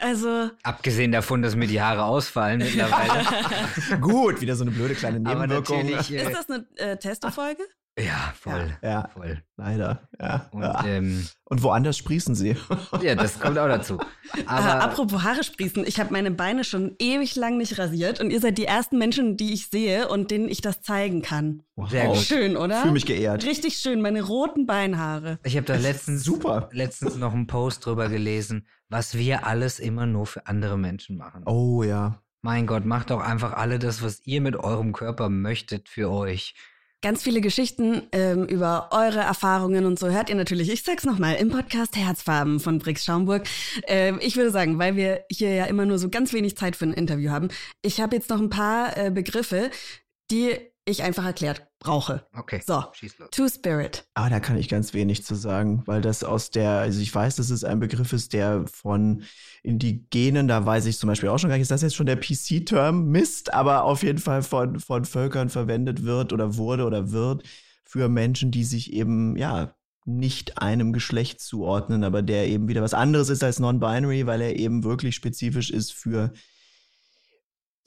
Also, Abgesehen davon, dass mir die Haare ausfallen mittlerweile. [laughs] Gut, wieder so eine blöde kleine Aber Nebenwirkung. natürlich. Äh, ist das eine äh, Testo-Folge? Ja, voll. Ja. Voll. Leider, ja. Und ja. ähm, Und woanders sprießen sie. ja, das kommt auch dazu. [laughs] Aber Aber apropos Haare sprießen, ich habe meine Beine schon ewig lang nicht rasiert und ihr seid die ersten Menschen, die ich sehe und denen ich das zeigen kann. Sehr gut. Schön, oder? Fühl mich geehrt. Richtig schön, meine roten Beinhaare. ich habe da letztens, Super. letztens noch einen Post drüber gelesen, was wir alles immer nur für andere Menschen machen. Oh ja. Mein Gott, macht doch einfach alle das, was ihr mit eurem Körper möchtet für euch. Ganz viele Geschichten ähm, über eure Erfahrungen und so hört ihr natürlich, ich sag's nochmal, im Podcast Herzfarben von Brix Schaumburg. Ähm, ich würde sagen, weil wir hier ja immer nur so ganz wenig Zeit für ein Interview haben, ich habe jetzt noch ein paar äh, Begriffe, die ich einfach erklärt brauche. Okay. So, Schieß los. Two-Spirit. Ah, da kann ich ganz wenig zu sagen, weil das aus der, also ich weiß, dass es ein Begriff ist, der von Indigenen, da weiß ich zum Beispiel auch schon gar nicht, ist das jetzt schon der PC-Term? Mist, aber auf jeden Fall von, von Völkern verwendet wird oder wurde oder wird für Menschen, die sich eben, ja, nicht einem Geschlecht zuordnen, aber der eben wieder was anderes ist als non-binary, weil er eben wirklich spezifisch ist für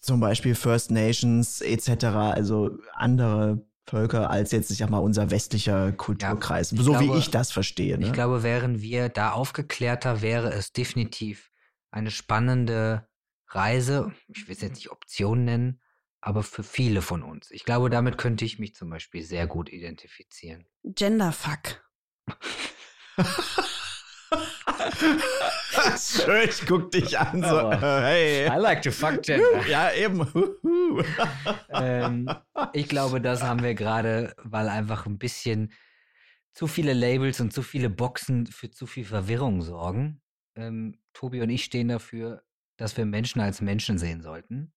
zum Beispiel First Nations etc., also andere Völker als jetzt, ich sag mal, unser westlicher Kulturkreis. ich so glaube- wie ich das verstehe. Ne? Ich glaube, wären wir da aufgeklärter, wäre es definitiv eine spannende Reise. Ich will es jetzt nicht Option nennen, aber für viele von uns. Ich glaube, damit könnte ich mich zum Beispiel sehr gut identifizieren. Genderfuck. [laughs] Schön, ich guck dich an, so, äh, hey. like to fuck gender. Ja, eben. Ähm, ich glaube, das haben wir gerade, weil einfach ein bisschen zu viele Labels und zu viele Boxen für zu viel Verwirrung sorgen. Ähm, Tobi und ich stehen dafür, dass wir Menschen als Menschen sehen sollten.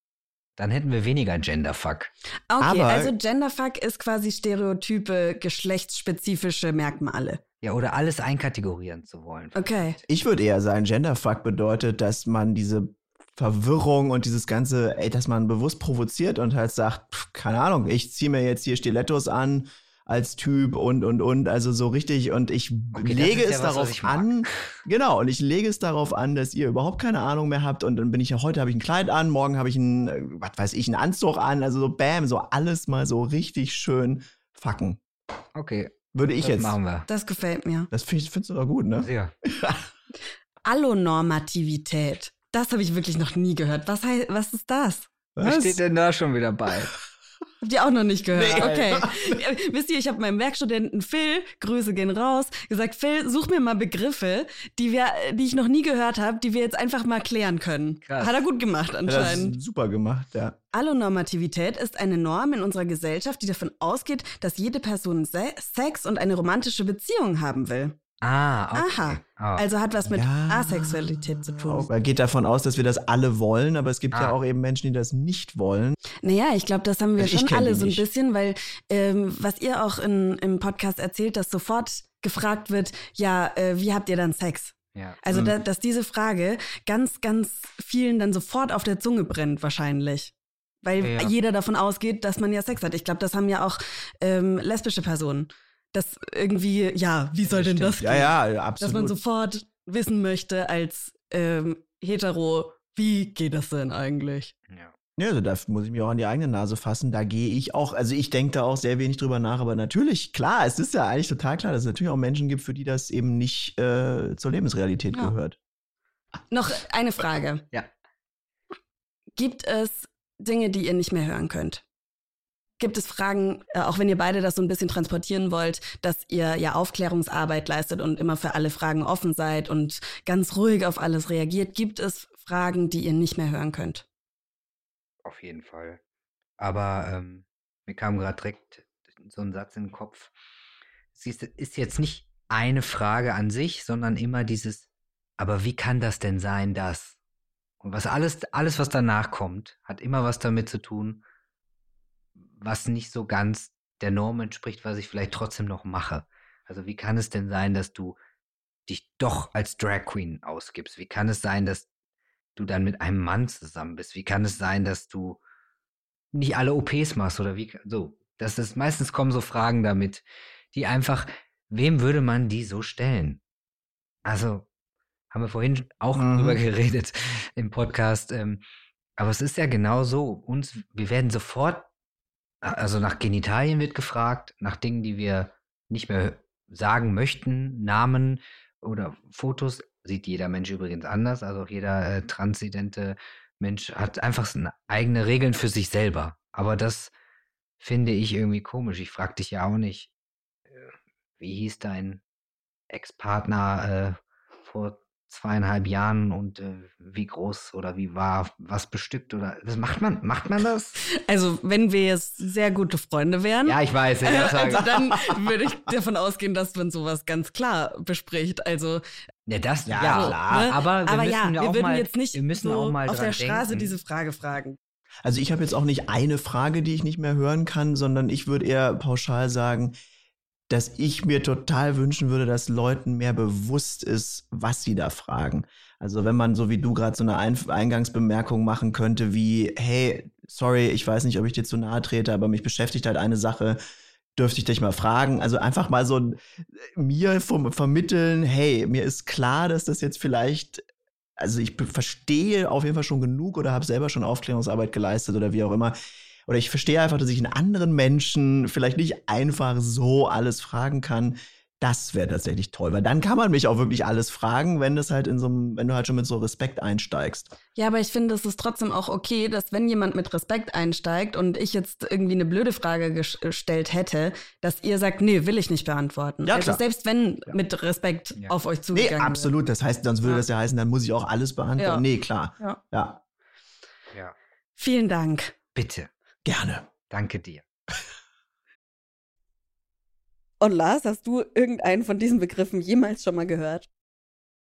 Dann hätten wir weniger Genderfuck. Okay, Aber- also Genderfuck ist quasi stereotype, geschlechtsspezifische Merkmale. Ja, oder alles einkategorieren zu wollen. Okay. Ich würde eher sagen, Genderfuck bedeutet, dass man diese Verwirrung und dieses ganze, ey, dass man bewusst provoziert und halt sagt, pff, keine Ahnung, ich ziehe mir jetzt hier Stilettos an als Typ und und und, also so richtig und ich Okay, lege ja es was, was darauf mag. an, genau, und ich lege es darauf an, dass ihr überhaupt keine Ahnung mehr habt und dann bin ich ja, heute habe ich ein Kleid an, morgen habe ich einen, äh, was weiß ich, einen Anzug an, also so bam, so alles mal so richtig schön fucken. Okay, Würde ich das jetzt. machen wir. Das gefällt mir. Das find- findest du doch gut, ne? Sehr. [laughs] Allonormativität. Das habe ich wirklich noch nie gehört. Was, heißt, was ist das? Was steht denn da schon wieder bei? Habt ihr auch noch nicht gehört? Nee. Okay. Ja, [laughs] Wisst ihr, ich habe meinem Werkstudenten Phil, Grüße gehen raus, gesagt, Phil, such mir mal Begriffe, die wir, die ich noch nie gehört habe, die wir jetzt einfach mal klären können. Krass. Hat er gut gemacht Ja, anscheinend. ist super gemacht, ja. Allonormativität ist eine Norm in unserer Gesellschaft, die davon ausgeht, dass jede Person Se Sex und eine romantische Beziehung haben will. Ah, okay. Aha. Ah. Also hat was mit Ja. Asexualität zu tun. Er geht davon aus, dass wir das alle wollen, aber es gibt ja Ah. auch eben Menschen, die das nicht wollen. Naja, ich glaube, das haben wir Also ich schon alle so ein bisschen, weil ähm, was ihr auch in, im Podcast erzählt, dass sofort gefragt wird, ja, äh, wie habt ihr dann Sex? ja. Also, Mhm. da, dass diese Frage ganz, ganz vielen dann sofort auf der Zunge brennt, wahrscheinlich. Weil Ja. jeder davon ausgeht, dass man ja Sex hat. Ich glaube, das haben ja auch ähm, lesbische Personen. Das irgendwie, ja, wie soll denn das Ja, gehen? ja, absolut. Dass man sofort wissen möchte als ähm, hetero, wie geht das denn eigentlich? ja. Ja, also da muss ich mich auch an die eigene Nase fassen. Da gehe ich auch, also ich denke da auch sehr wenig drüber nach, aber natürlich, klar, es ist ja eigentlich total klar, dass es natürlich auch Menschen gibt, für die das eben nicht äh, zur Lebensrealität Ja. gehört. Noch eine Frage. Ja. Gibt es Dinge, die ihr nicht mehr hören könnt? Gibt es Fragen, äh, auch wenn ihr beide das so ein bisschen transportieren wollt, dass ihr ja Aufklärungsarbeit leistet und immer für alle Fragen offen seid und ganz ruhig auf alles reagiert? Gibt es Fragen, die ihr nicht mehr hören könnt? Auf jeden Fall. Aber ähm, mir kam gerade direkt so ein Satz in den Kopf. Du, ist jetzt nicht eine Frage an sich, sondern immer dieses, aber wie kann das denn sein, dass? Und was alles, alles, was danach kommt, hat immer was damit zu tun, was nicht so ganz der Norm entspricht, was ich vielleicht trotzdem noch mache. Also wie kann es denn sein, dass du dich doch als Drag Queen ausgibst? Wie kann es sein, dass du dann mit einem Mann zusammen bist? Wie kann es sein, dass du nicht alle OPs machst oder wie so? Das ist meistens kommen so Fragen damit, die einfach, wem würde man die so stellen? Also haben wir vorhin auch Mhm. drüber [laughs] geredet im Podcast. Ähm, aber es ist ja genau so. Uns, wir werden sofort, also nach Genitalien wird gefragt, nach Dingen, die wir nicht mehr sagen möchten, Namen oder Fotos. Sieht jeder Mensch übrigens anders. Also auch jeder äh, transidente Mensch hat einfach so eigene Regeln für sich selber. Aber das finde ich irgendwie komisch. Ich frage dich ja auch nicht, äh, wie hieß dein Ex-Partner äh, vor zweieinhalb Jahren und äh, wie groß oder wie war was bestückt oder das macht man macht man das? [laughs] Also wenn wir jetzt sehr gute Freunde wären, Ja, ich weiß. Ja, äh, [laughs] ich also dann [laughs] würde ich davon ausgehen, dass man sowas ganz klar bespricht. Also ja, das ja, Ja, klar. ne? Aber wir aber müssen ja, ja wir auch würden mal, jetzt nicht wir müssen so auch mal auf der Straße denken. diese Frage fragen. Also ich habe jetzt auch nicht eine Frage, die ich nicht mehr hören kann, sondern ich würde eher pauschal sagen, dass ich mir total wünschen würde, dass Leuten mehr bewusst ist, was sie da fragen. Also wenn man so wie du gerade so eine Ein Eingangsbemerkung machen könnte wie, hey, sorry, ich weiß nicht, ob ich dir zu nahe trete, aber mich beschäftigt halt eine Sache, dürfte ich dich mal fragen? Also einfach mal so mir vom, vermitteln, hey, mir ist klar, dass das jetzt vielleicht also ich verstehe auf jeden Fall schon genug oder habe selber schon Aufklärungsarbeit geleistet oder wie auch immer. Oder ich verstehe einfach, dass ich einen anderen Menschen vielleicht nicht einfach so alles fragen kann. Das wäre tatsächlich toll, weil dann kann man mich auch wirklich alles fragen, wenn das halt in so einem, wenn du halt schon mit so Respekt einsteigst. Ja, aber ich finde, es ist trotzdem auch okay, dass wenn jemand mit Respekt einsteigt und ich jetzt irgendwie eine blöde Frage ges- gestellt hätte, dass ihr sagt, nee, will ich nicht beantworten. Ja, also klar. selbst wenn mit Respekt Ja. auf euch Nee, zugegangen wird. absolut. Das heißt, sonst würde Ja. das ja heißen, dann muss ich auch alles beantworten. Ja. Nee, klar. Ja. Ja, Ja, Vielen Dank. bitte. Gerne. Danke dir. Und Lars, hast du irgendeinen von diesen Begriffen jemals schon mal gehört?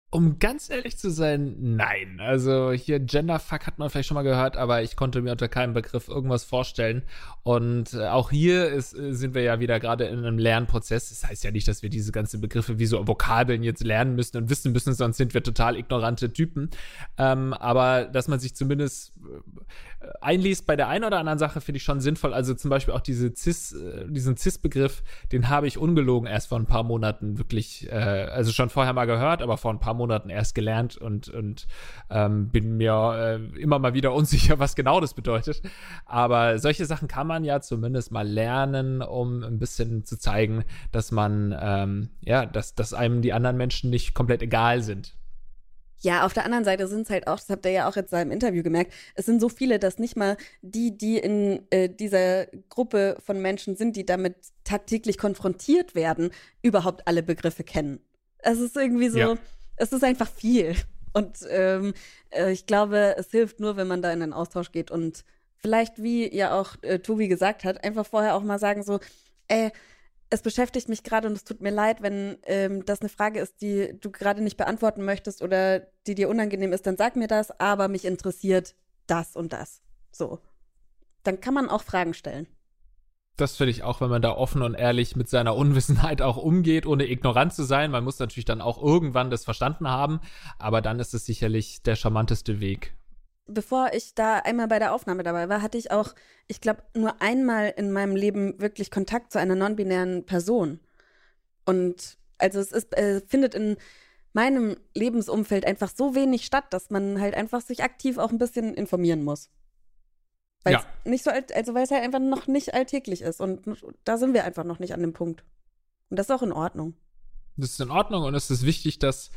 Um ganz ehrlich zu sein, nein. Also hier Genderfuck hat man vielleicht schon mal gehört, aber ich konnte mir unter keinem Begriff irgendwas vorstellen. Und äh, auch hier ist, äh, sind wir ja wieder gerade in einem Lernprozess. Das heißt ja nicht, dass wir diese ganzen Begriffe wie so Vokabeln jetzt lernen müssen und wissen müssen, sonst sind wir total ignorante Typen. Ähm, aber dass man sich zumindest äh, einliest bei der einen oder anderen Sache, finde ich schon sinnvoll. Also zum Beispiel auch diese Cis, äh, diesen Cis-Begriff, den habe ich ungelogen erst vor ein paar Monaten wirklich, äh, also schon vorher mal gehört, aber vor ein paar Monaten erst gelernt und, und ähm, bin mir äh, immer mal wieder [laughs] unsicher, was genau das bedeutet. Aber solche Sachen kann man ja zumindest mal lernen, um ein bisschen zu zeigen, dass man, ähm, ja, dass, dass einem die anderen Menschen nicht komplett egal sind. Ja, auf der anderen Seite sind es halt auch, das habt ihr ja auch jetzt da im Interview gemerkt, es sind so viele, dass nicht mal die, die in äh, dieser Gruppe von Menschen sind, die damit tagtäglich konfrontiert werden, überhaupt alle Begriffe kennen. Es ist irgendwie so, Ja. es ist einfach viel. Und ähm, äh, ich glaube, es hilft nur, wenn man da in den Austausch geht und vielleicht, wie ja auch äh, Tobi gesagt hat, einfach vorher auch mal sagen so, ey, es beschäftigt mich gerade und es tut mir leid, wenn ähm, das eine Frage ist, die du gerade nicht beantworten möchtest oder die dir unangenehm ist, dann sag mir das, aber mich interessiert das und das. So. Dann kann man auch Fragen stellen. Das finde ich auch, wenn man da offen und ehrlich mit seiner Unwissenheit auch umgeht, ohne ignorant zu sein. Man muss natürlich dann auch irgendwann das verstanden haben, aber dann ist es sicherlich der charmanteste Weg. Bevor ich da einmal bei der Aufnahme dabei war, hatte ich auch, ich glaube, nur einmal in meinem Leben wirklich Kontakt zu einer non-binären Person. Und also es ist, äh, findet in meinem Lebensumfeld einfach so wenig statt, dass man halt einfach sich aktiv auch ein bisschen informieren muss. Weil Ja. es nicht so alt, also weil es halt einfach noch nicht alltäglich ist. Und da sind wir einfach noch nicht an dem Punkt. Und das ist auch in Ordnung. Das ist in Ordnung und es ist wichtig, dass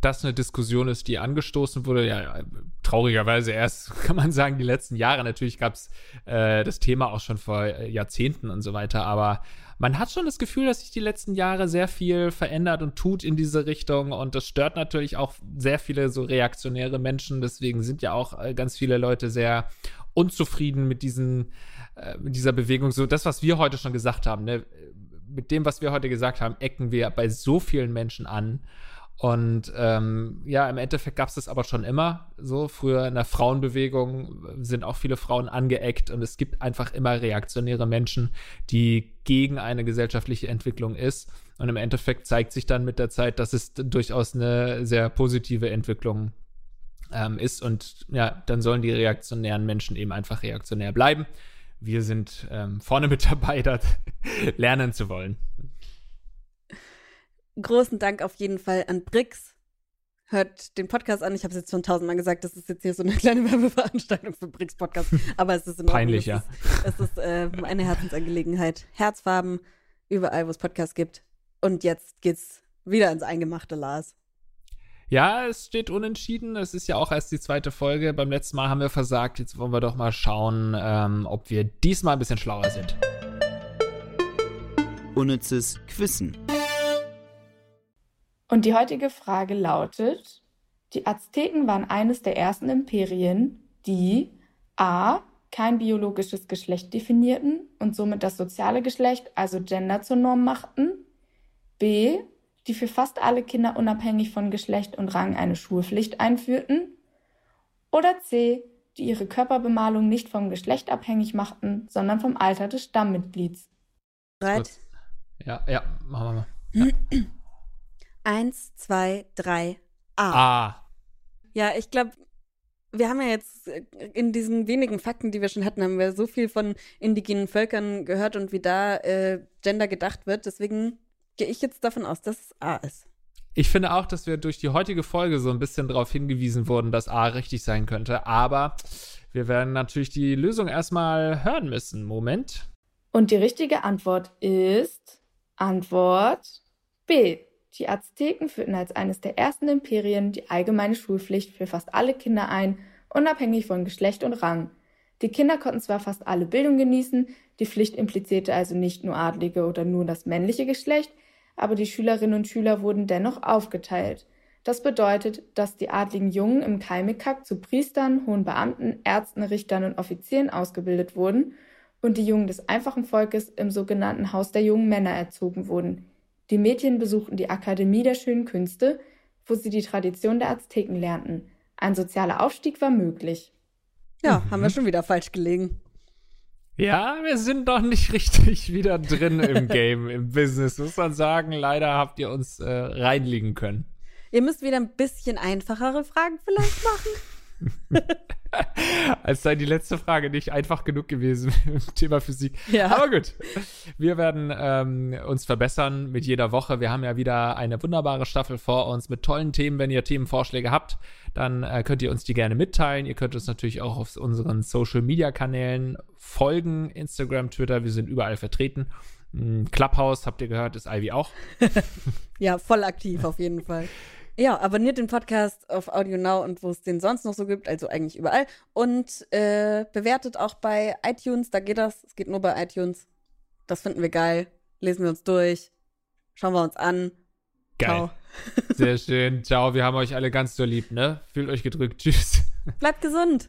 das eine Diskussion ist, die angestoßen wurde. Ja, traurigerweise erst, [laughs] kann man sagen, die letzten Jahre. Natürlich gab es äh, das Thema auch schon vor äh, Jahrzehnten und so weiter, aber man hat schon das Gefühl, dass sich die letzten Jahre sehr viel verändert und tut in diese Richtung und das stört natürlich auch sehr viele so reaktionäre Menschen. Deswegen sind ja auch äh, ganz viele Leute sehr unzufrieden mit diesen, äh, mit dieser Bewegung. So das, was wir heute schon gesagt haben, ne? mit dem, was wir heute gesagt haben, ecken wir bei so vielen Menschen an. Und ähm, ja, im Endeffekt gab es das aber schon immer. So früher in der Frauenbewegung sind auch viele Frauen angeeckt und es gibt einfach immer reaktionäre Menschen, die gegen eine gesellschaftliche Entwicklung ist. Und im Endeffekt zeigt sich dann mit der Zeit, dass es durchaus eine sehr positive Entwicklung ähm, ist. Und ja, dann sollen die reaktionären Menschen eben einfach reaktionär bleiben. Wir sind ähm, vorne mit dabei, [laughs] das lernen zu wollen. Großen Dank auf jeden Fall an Brix. Hört den Podcast an. Ich habe es jetzt schon tausendmal gesagt, das ist jetzt hier so eine [laughs] kleine Werbeveranstaltung für Brix Podcast. Aber es ist in Ordnung. Peinlich, es ja. Ist, es ist äh, eine Herzensangelegenheit. Herzfarben, überall, wo es Podcasts gibt. Und jetzt geht's wieder ins Eingemachte, Lars. Ja, es steht unentschieden. Es ist ja auch erst die zweite Folge. Beim letzten Mal haben wir versagt. Jetzt wollen wir doch mal schauen, ähm, ob wir diesmal ein bisschen schlauer sind. Unnützes Quissen. Und die heutige Frage lautet: Die Azteken waren eines der ersten Imperien, die a. kein biologisches Geschlecht definierten und somit das soziale Geschlecht, also Gender, zur Norm machten, b. die für fast alle Kinder unabhängig von Geschlecht und Rang eine Schulpflicht einführten, oder c. die ihre Körperbemalung nicht vom Geschlecht abhängig machten, sondern vom Alter des Stammmitglieds. Bereit? Ja, ja, machen wir mal. Ja. [clears throat] Eins, zwei, drei, A. Ah. Ja, ich glaube, wir haben ja jetzt äh, in diesen wenigen Fakten, die wir schon hatten, haben wir so viel von indigenen Völkern gehört und wie da äh, Gender gedacht wird. Deswegen gehe ich jetzt davon aus, dass es A ist. Ich finde auch, dass wir durch die heutige Folge so ein bisschen darauf hingewiesen wurden, dass A richtig sein könnte. Aber wir werden natürlich die Lösung erstmal hören müssen. Moment. Und die richtige Antwort ist Antwort B. Die Azteken führten als eines der ersten Imperien die allgemeine Schulpflicht für fast alle Kinder ein, unabhängig von Geschlecht und Rang. Die Kinder konnten zwar fast alle Bildung genießen, die Pflicht implizierte also nicht nur Adlige oder nur das männliche Geschlecht, aber die Schülerinnen und Schüler wurden dennoch aufgeteilt. Das bedeutet, dass die adligen Jungen im Kalmikak zu Priestern, hohen Beamten, Ärzten, Richtern und Offizieren ausgebildet wurden und die Jungen des einfachen Volkes im sogenannten Haus der jungen Männer erzogen wurden. Die Mädchen besuchten die Akademie der schönen Künste, wo sie die Tradition der Azteken lernten. Ein sozialer Aufstieg war möglich. Ja, mhm. haben wir schon wieder falsch gelegen. Ja, wir sind doch nicht [laughs] richtig wieder drin im Game, im Business, muss man sagen. Leider habt ihr uns äh, reinlegen können. Ihr müsst wieder ein bisschen einfachere Fragen vielleicht machen. [laughs] [laughs] Als sei die letzte Frage nicht einfach genug gewesen [laughs] im Thema Physik. Ja. Aber gut, wir werden ähm, uns verbessern mit jeder Woche. Wir haben ja wieder eine wunderbare Staffel vor uns mit tollen Themen. Wenn ihr Themenvorschläge habt, dann äh, könnt ihr uns die gerne mitteilen. Ihr könnt uns natürlich auch auf unseren Social-Media-Kanälen folgen. Instagram, Twitter, wir sind überall vertreten. Hm, Clubhouse, habt ihr gehört, ist Ivy auch. [laughs] ja, voll aktiv auf jeden Fall. Ja, abonniert den Podcast auf Audio Now und wo es den sonst noch so gibt, also eigentlich überall. Und äh, bewertet auch bei iTunes, da geht das. Es geht nur bei iTunes. Das finden wir geil. Lesen wir uns durch. Schauen wir uns an. Geil. Ciao. [laughs] Sehr schön. Ciao. Wir haben euch alle ganz so lieb, ne? Fühlt euch gedrückt. Tschüss. Bleibt gesund.